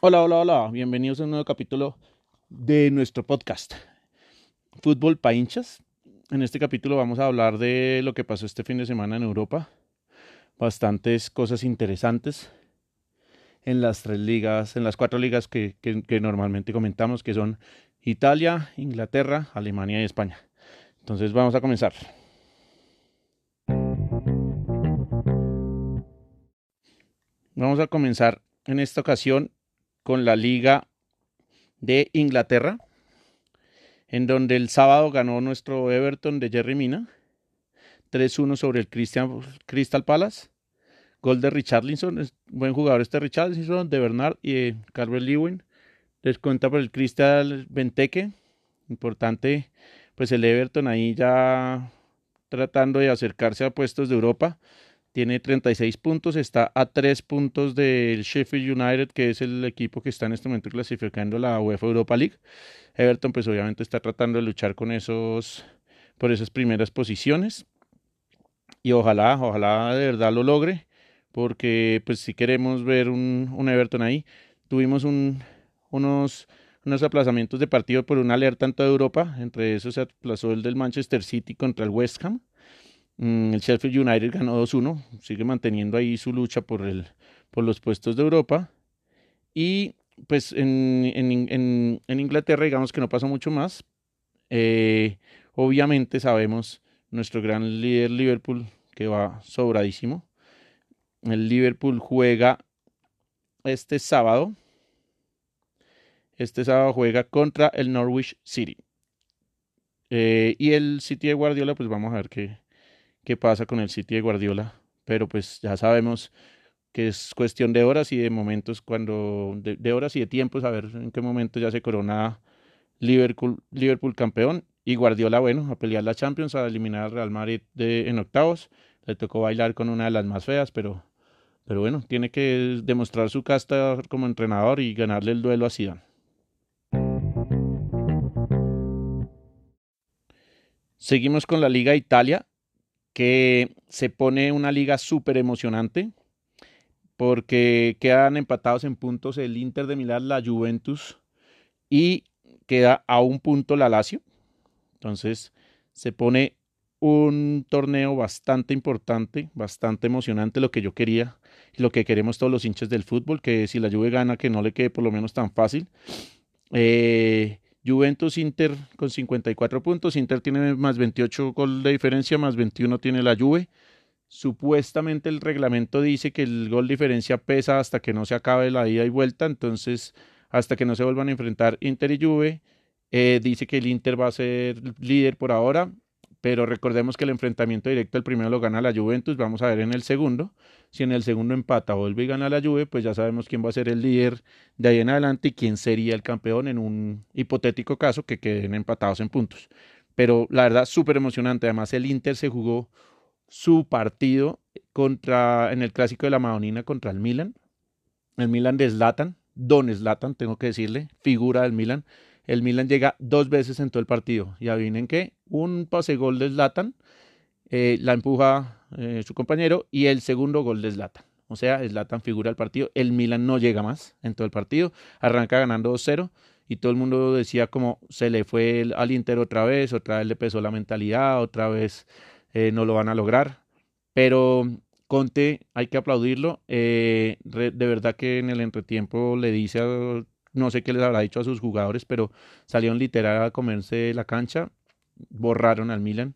Hola, hola, hola. Bienvenidos a un nuevo capítulo de nuestro podcast Fútbol pa' hinchas. En este capítulo vamos a hablar de lo que pasó este fin de semana en Europa. Bastantes cosas interesantes en las tres ligas, en las cuatro ligas que, que normalmente comentamos, que son Italia, Inglaterra, Alemania y España. Entonces vamos a comenzar. Vamos a comenzar en esta ocasión con la Liga de Inglaterra, en donde el sábado ganó nuestro Everton de Jerry Mina, 3-1 sobre el Crystal Palace. Gol de Richarlison, buen jugador este Richarlison, de Bernard y de Carver Lewin. Descuenta por el Crystal Benteke. Importante, pues el Everton ahí ya tratando de acercarse a puestos de Europa tiene 36 puntos, está a 3 puntos del Sheffield United, que es el equipo que está en este momento clasificando la UEFA Europa League. Everton pues obviamente está tratando de luchar con esos por esas primeras posiciones y ojalá, ojalá de verdad lo logre, porque pues si queremos ver un, un Everton ahí, tuvimos un, unos unos aplazamientos de partido por una alerta en toda Europa, entre esos se aplazó el del Manchester City contra el West Ham, Mm, el Sheffield United ganó 2-1, sigue manteniendo ahí su lucha por, el, por los puestos de Europa. Y pues en, en, en, Inglaterra digamos que no pasó mucho más. Eh, obviamente sabemos nuestro gran líder Liverpool que va sobradísimo. El Liverpool juega este sábado. Este sábado juega contra el Norwich City. Eh, y el City de Guardiola, pues vamos a ver qué, qué pasa con el City de Guardiola, pero pues ya sabemos que es cuestión de horas y de momentos cuando de, horas y de tiempos a ver en qué momento ya se corona Liverpool Liverpool campeón. Y Guardiola bueno a pelear la Champions a eliminar al Real Madrid de, en octavos. Le tocó bailar con una de las más feas pero pero bueno tiene que demostrar su casta como entrenador y ganarle el duelo a Zidane Seguimos con la Liga Italia que se pone una liga súper emocionante porque quedan empatados en puntos el Inter de Milán, la Juventus y queda a un punto la Lazio. Entonces se pone un torneo bastante importante, bastante emocionante, lo que yo quería y lo que queremos todos los hinchas del fútbol, que si la Juve gana, que no le quede por lo menos tan fácil. Eh, Juventus Inter con 54 puntos. Inter tiene más 28 gol de diferencia, más 21 tiene la Juve. Supuestamente el reglamento dice que el gol de diferencia pesa hasta que no se acabe la ida y vuelta, entonces hasta que no se vuelvan a enfrentar Inter y Juve. Eh, dice que el Inter va a ser líder por ahora pero recordemos que el enfrentamiento directo el primero lo gana la Juventus, vamos a ver en el segundo, si en el segundo empata vuelve y gana la Juve, pues ya sabemos quién va a ser el líder de ahí en adelante y quién sería el campeón en un hipotético caso que queden empatados en puntos. Pero la verdad, súper emocionante, además el Inter se jugó su partido contra, en el clásico de la Madonina contra el Milan, el Milan de Zlatan, Don Zlatan, tengo que decirle, figura del Milan, el Milan llega dos veces en todo el partido. Y adivinen qué, un pase gol de Zlatan, eh, la empuja eh, su compañero y el segundo gol de Zlatan. O sea, Zlatan figura el partido. El Milan no llega más en todo el partido. Arranca ganando 2-0 y todo el mundo decía como se le fue al Inter otra vez, otra vez le pesó la mentalidad, otra vez eh, no lo van a lograr. Pero Conte, hay que aplaudirlo. de verdad que en el entretiempo le dice a no sé qué les habrá dicho a sus jugadores, pero salieron literal a comerse la cancha, borraron al Milan.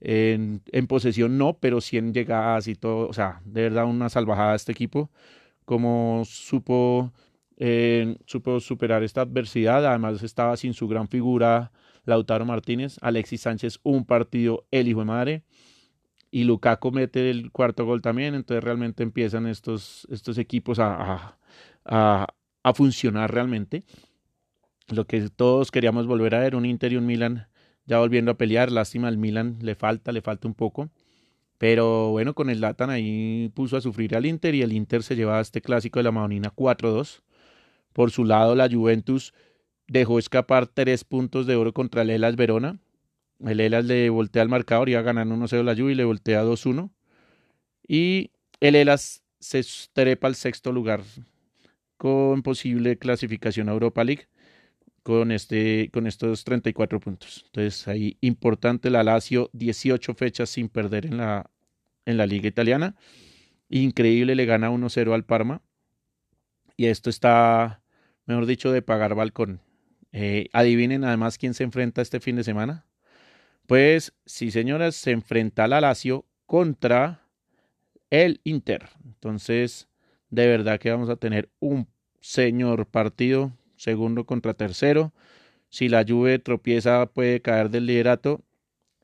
En, posesión no, pero sí en llegadas y todo, o sea, de verdad una salvajada este equipo, como supo, eh, supo superar esta adversidad, además estaba sin su gran figura Lautaro Martínez, Alexis Sánchez un partido el hijo de madre, y Lukaku mete el cuarto gol también, entonces realmente empiezan estos, estos equipos a, a, a funcionar realmente. Lo que todos queríamos volver a ver, un Inter y un Milan ya volviendo a pelear. Lástima al Milan, le falta, le falta un poco. Pero bueno, con el Latan ahí puso a sufrir al Inter y el Inter se llevaba este clásico de la Madonina 4-2. Por su lado, la Juventus dejó escapar tres puntos de oro contra el Elas Verona. El Elas le voltea al marcador, iba ganando 1-0 la Juve y le voltea 2-1. Y el Elas se trepa al sexto lugar con posible clasificación a Europa League con, este, con estos 34 puntos. Entonces ahí importante la Lazio, 18 fechas sin perder en la, en la liga italiana. Increíble, le gana 1-0 al Parma. Y esto está, mejor dicho, de pagar balcón. Eh, adivinen además quién se enfrenta este fin de semana. Pues sí, señoras, se enfrenta la Lazio contra el Inter. Entonces, de verdad que vamos a tener un señor partido, segundo contra tercero. Si la Juve tropieza, puede caer del liderato.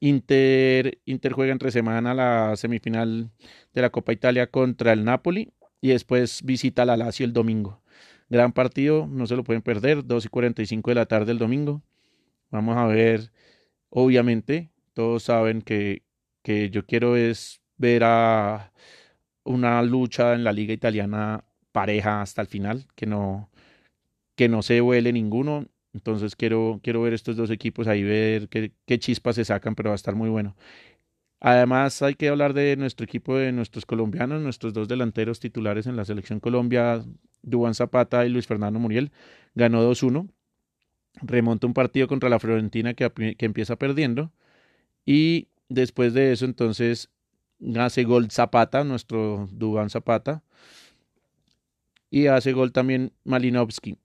Inter, Inter juega entre semana la semifinal de la Copa Italia contra el Napoli y después visita la Lazio el domingo. Gran partido, no se lo pueden perder, 2 y 45 de la tarde el domingo. Vamos a ver, obviamente, todos saben que, que yo quiero es ver a una lucha en la liga italiana pareja hasta el final, que no, que no se huele ninguno. Entonces quiero, quiero ver estos dos equipos ahí, ver qué, qué chispas se sacan, pero va a estar muy bueno. Además, hay que hablar de nuestro equipo, de nuestros colombianos, nuestros dos delanteros titulares en la selección Colombia, Dubán Zapata y Luis Fernando Muriel. Ganó 2-1, remonta un partido contra la Florentina que, que empieza perdiendo. Y después de eso, entonces, hace gol Zapata, nuestro Dubán Zapata. Y hace gol también Malinovsky.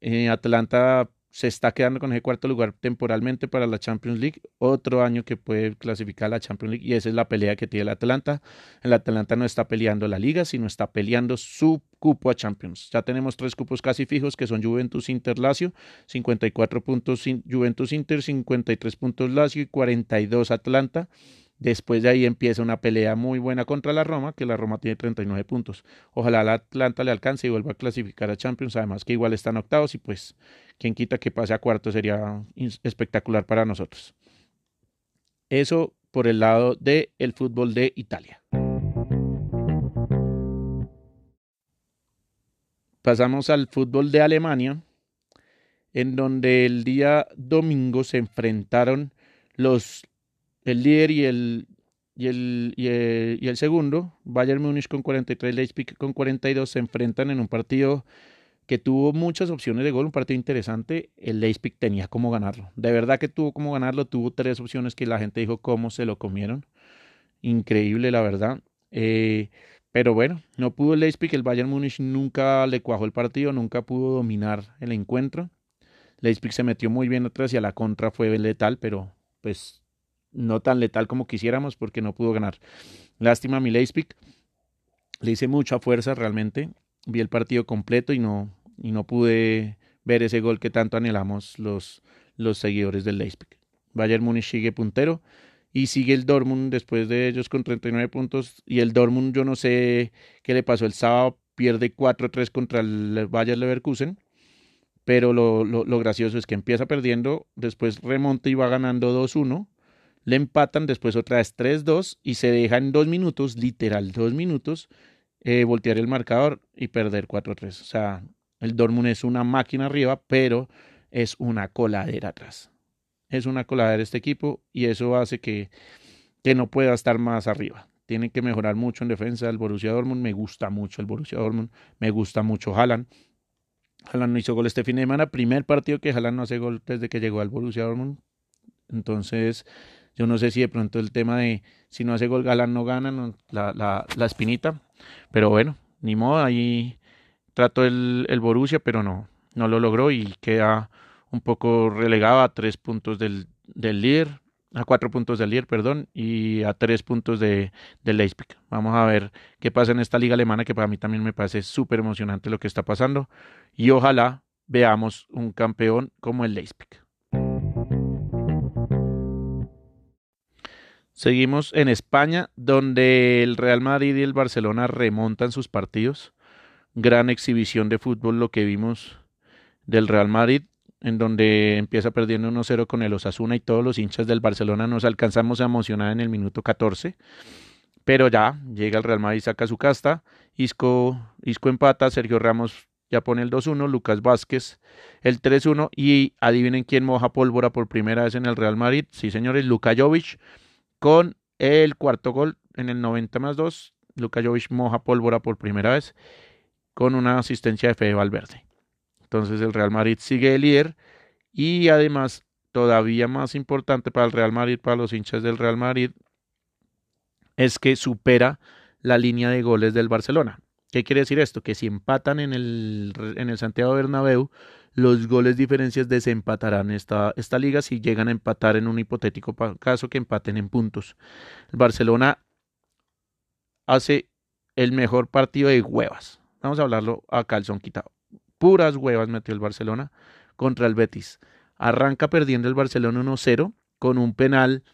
Eh, Atlanta se está quedando con ese cuarto lugar temporalmente para la Champions League. Otro año que puede clasificar a la Champions League y esa es la pelea que tiene el Atlanta. El Atlanta no está peleando la liga, sino está peleando su cupo a Champions. Ya tenemos tres cupos casi fijos que son Juventus Inter Lazio, 54 puntos Juventus Inter, 53 puntos Lazio y 42 Atlanta. Después de ahí empieza una pelea muy buena contra la Roma, que la Roma tiene 39 puntos. Ojalá la Atlanta le alcance y vuelva a clasificar a Champions, además que igual están octavos y pues quien quita que pase a cuarto sería espectacular para nosotros. Eso por el lado del el fútbol de Italia. Pasamos al fútbol de Alemania, en donde el día domingo se enfrentaron los el líder y el, y el, y el, segundo, Bayern Múnich con 43, Leipzig con 42, se enfrentan en un partido que tuvo muchas opciones de gol, un partido interesante. El Leipzig tenía como ganarlo. De verdad que tuvo como ganarlo, tuvo tres opciones que la gente dijo cómo se lo comieron. Increíble, la verdad. Eh, pero bueno, no pudo el Leipzig, el Bayern Múnich nunca le cuajó el partido, nunca pudo dominar el encuentro. Leipzig se metió muy bien atrás y a la contra fue letal, pero pues no tan letal como quisiéramos porque no pudo ganar. Lástima a mi Le hice mucha fuerza realmente. Vi el partido completo y no, y no pude ver ese gol que tanto anhelamos los, los seguidores del Leipzig. Bayern Múnich sigue puntero y sigue el Dortmund después de ellos con 39 puntos y el Dortmund yo no sé qué le pasó el sábado, pierde 4-3 contra el Bayern Leverkusen, pero lo, lo, lo, gracioso es que empieza perdiendo, después remonta y va ganando 2-1 le empatan, después otra vez 3-2 y se deja en dos minutos, literal dos minutos, eh, voltear el marcador y perder 4-3. O sea, el Dortmund es una máquina arriba, pero es una coladera atrás. Es una coladera este equipo y eso hace que, que no pueda estar más arriba. Tiene que mejorar mucho en defensa. El Borussia Dortmund me gusta mucho. El Borussia Dortmund me gusta mucho. Haaland. Haaland no hizo gol este fin de semana. Primer partido que Haaland no hace gol desde que llegó al Borussia Dortmund. Entonces, yo no sé si de pronto el tema de si no hace gol Galán no gana, la, la, espinita. Pero bueno, ni modo, ahí trató el, el Borussia, pero no, no lo logró y queda un poco relegado a tres puntos del, del líder, a cuatro puntos del líder, perdón, y a tres puntos de, del Leipzig. Vamos a ver qué pasa en esta liga alemana, que para mí también me parece súper emocionante lo que está pasando. Y ojalá veamos un campeón como el Leipzig. Seguimos en España, donde el Real Madrid y el Barcelona remontan sus partidos. Gran exhibición de fútbol lo que vimos del Real Madrid, en donde empieza perdiendo 1-0 con el Osasuna y todos los hinchas del Barcelona nos alcanzamos a emocionar en el minuto 14. Pero ya llega el Real Madrid, saca su casta, Isco, Isco empata, Sergio Ramos ya pone el 2-1, Lucas Vázquez el 3-1 y adivinen quién moja pólvora por primera vez en el Real Madrid. Sí, señores, Luka Jovic con el cuarto gol en el 90 más 2. Luka Jovic moja pólvora por primera vez con una asistencia de Fede Valverde. Entonces el Real Madrid sigue el líder y además todavía más importante para el Real Madrid, para los hinchas del Real Madrid, es que supera la línea de goles del Barcelona. ¿Qué quiere decir esto? Que si empatan en el, en el Santiago Bernabéu, los goles diferencias desempatarán esta, esta liga si llegan a empatar en un hipotético caso que empaten en puntos. El Barcelona hace el mejor partido de huevas. Vamos a hablarlo a calzón quitado. Puras huevas metió el Barcelona contra el Betis. Arranca perdiendo el Barcelona 1-0 con un penal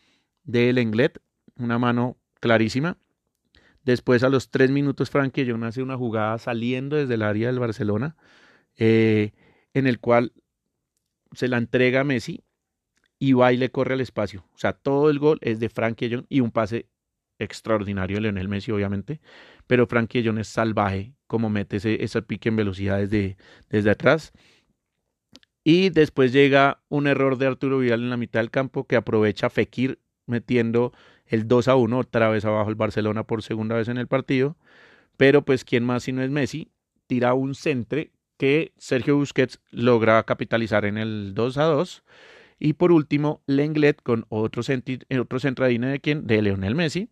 de Lenglet, una mano clarísima. Después, a los tres minutos, Frankie John hace una jugada saliendo desde el área del Barcelona, eh, en el cual se la entrega a Messi y va y le corre al espacio. O sea, todo el gol es de Frankie John y un pase extraordinario de Leonel Messi, obviamente. Pero Frankie John es salvaje, como mete ese, ese pique en velocidad desde, desde atrás. Y después llega un error de Arturo Vidal en la mitad del campo que aprovecha Fekir metiendo el 2 a 1, otra vez abajo el Barcelona por segunda vez en el partido. Pero pues, ¿quién más si no es Messi? Tira un centre que Sergio Busquets logra capitalizar en el 2 a 2. Y por último, Lenglet con otro, otro centradino de quien? De Leonel Messi.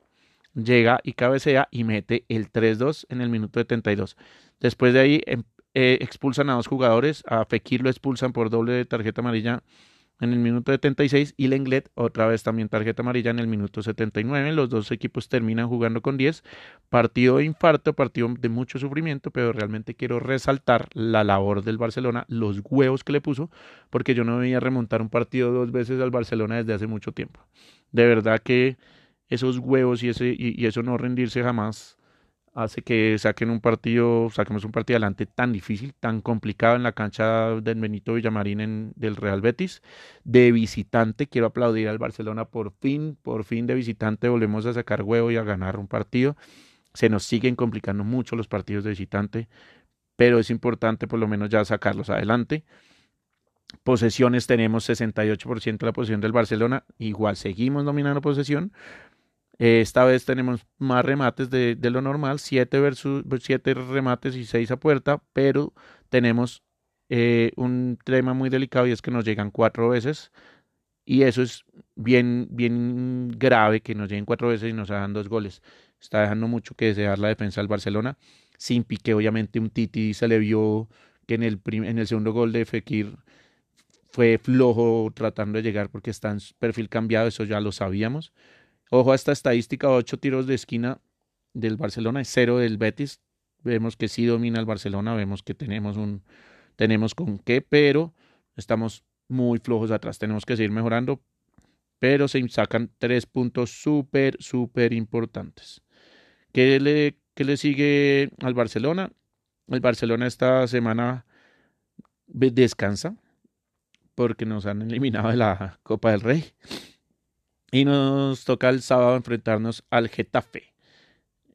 Llega y cabecea y mete el 3-2 en el minuto 72. Después de ahí em, eh, expulsan a dos jugadores. A Fekir lo expulsan por doble tarjeta amarilla en el minuto 76 y Lenglet otra vez también tarjeta amarilla en el minuto 79. Los dos equipos terminan jugando con 10. Partido de infarto, partido de mucho sufrimiento, pero realmente quiero resaltar la labor del Barcelona, los huevos que le puso, porque yo no veía remontar un partido dos veces al Barcelona desde hace mucho tiempo. De verdad que esos huevos y, ese, y eso no rendirse jamás hace que saquen un partido, saquemos un partido adelante tan difícil, tan complicado en la cancha del Benito Villamarín del Real Betis. De visitante, quiero aplaudir al Barcelona por fin, por fin de visitante volvemos a sacar huevo y a ganar un partido. Se nos siguen complicando mucho los partidos de visitante, pero es importante por lo menos ya sacarlos adelante. Posesiones tenemos 68% de la posesión del Barcelona, igual seguimos dominando posesión, esta vez tenemos más remates de, lo normal, 7 versus siete remates y 6 a puerta, pero tenemos eh, un tema muy delicado y es que nos llegan cuatro veces y eso es bien, bien grave que nos lleguen cuatro veces y nos hagan dos goles. Está dejando mucho que desear la defensa del Barcelona. Sin pique, obviamente, un Titi se le vio que en el, en el segundo gol de Fekir fue flojo tratando de llegar porque está en perfil cambiado, eso ya lo sabíamos Ojo a esta estadística, ocho tiros de esquina del Barcelona y cero del Betis. Vemos que sí domina el Barcelona, vemos que tenemos un tenemos con qué, pero estamos muy flojos atrás. Tenemos que seguir mejorando, pero se sacan tres puntos súper, súper importantes. ¿Qué le, ¿Qué le sigue al Barcelona? El Barcelona esta semana descansa porque nos han eliminado de la Copa del Rey. Y nos toca el sábado enfrentarnos al Getafe.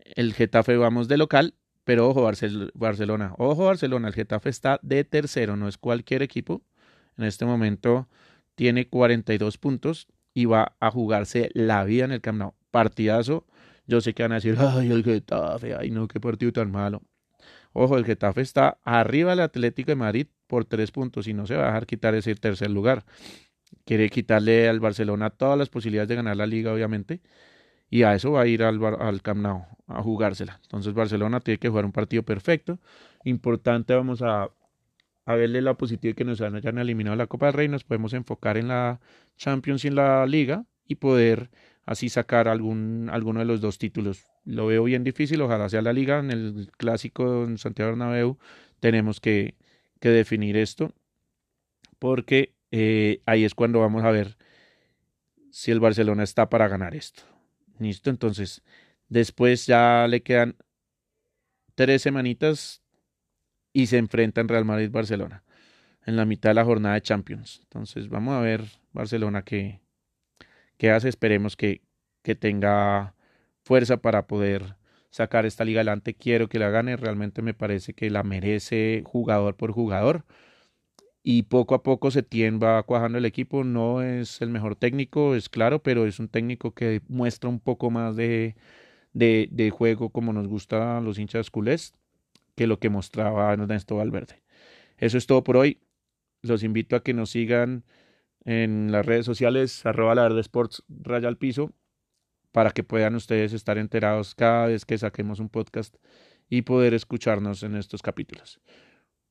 El Getafe vamos de local, pero ojo Barcelona, ojo Barcelona, el Getafe está de tercero, no es cualquier equipo. En este momento tiene 42 puntos y va a jugarse la vida en el Camp Nou. Partidazo. Yo sé que van a decir, ay, el Getafe, ay no, qué partido tan malo. Ojo, el Getafe está arriba del Atlético de Madrid por tres puntos y no se va a dejar quitar ese tercer lugar quiere quitarle al Barcelona todas las posibilidades de ganar la liga, obviamente, y a eso va a ir al, al Camp Nou a jugársela. Entonces Barcelona tiene que jugar un partido perfecto. Importante, vamos a, a verle la positiva que nos hayan eliminado la Copa del Rey, nos podemos enfocar en la Champions y en la Liga y poder así sacar algún, alguno de los dos títulos. Lo veo bien difícil, ojalá sea la Liga. En el clásico en Santiago Bernabéu tenemos que, que definir esto porque eh, ahí es cuando vamos a ver si el Barcelona está para ganar esto. Listo, entonces después ya le quedan tres semanitas y se enfrentan Real Madrid-Barcelona en la mitad de la jornada de Champions. Entonces vamos a ver Barcelona qué, qué hace. Esperemos que, que tenga fuerza para poder sacar esta liga adelante, quiero que la gane, realmente me parece que la merece jugador por jugador y poco a poco se va cuajando el equipo, no es el mejor técnico, es claro, pero es un técnico que muestra un poco más de, de, juego como nos gusta los hinchas culés que lo que mostraba Ernesto Valverde. Eso es todo por hoy. Los invito a que nos sigan en las redes sociales, arroba la verde sports raya al piso, para que puedan ustedes estar enterados cada vez que saquemos un podcast y poder escucharnos en estos capítulos.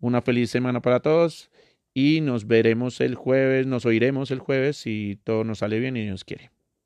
Una feliz semana para todos y nos veremos el jueves, nos oiremos el jueves si todo nos sale bien y Dios quiere.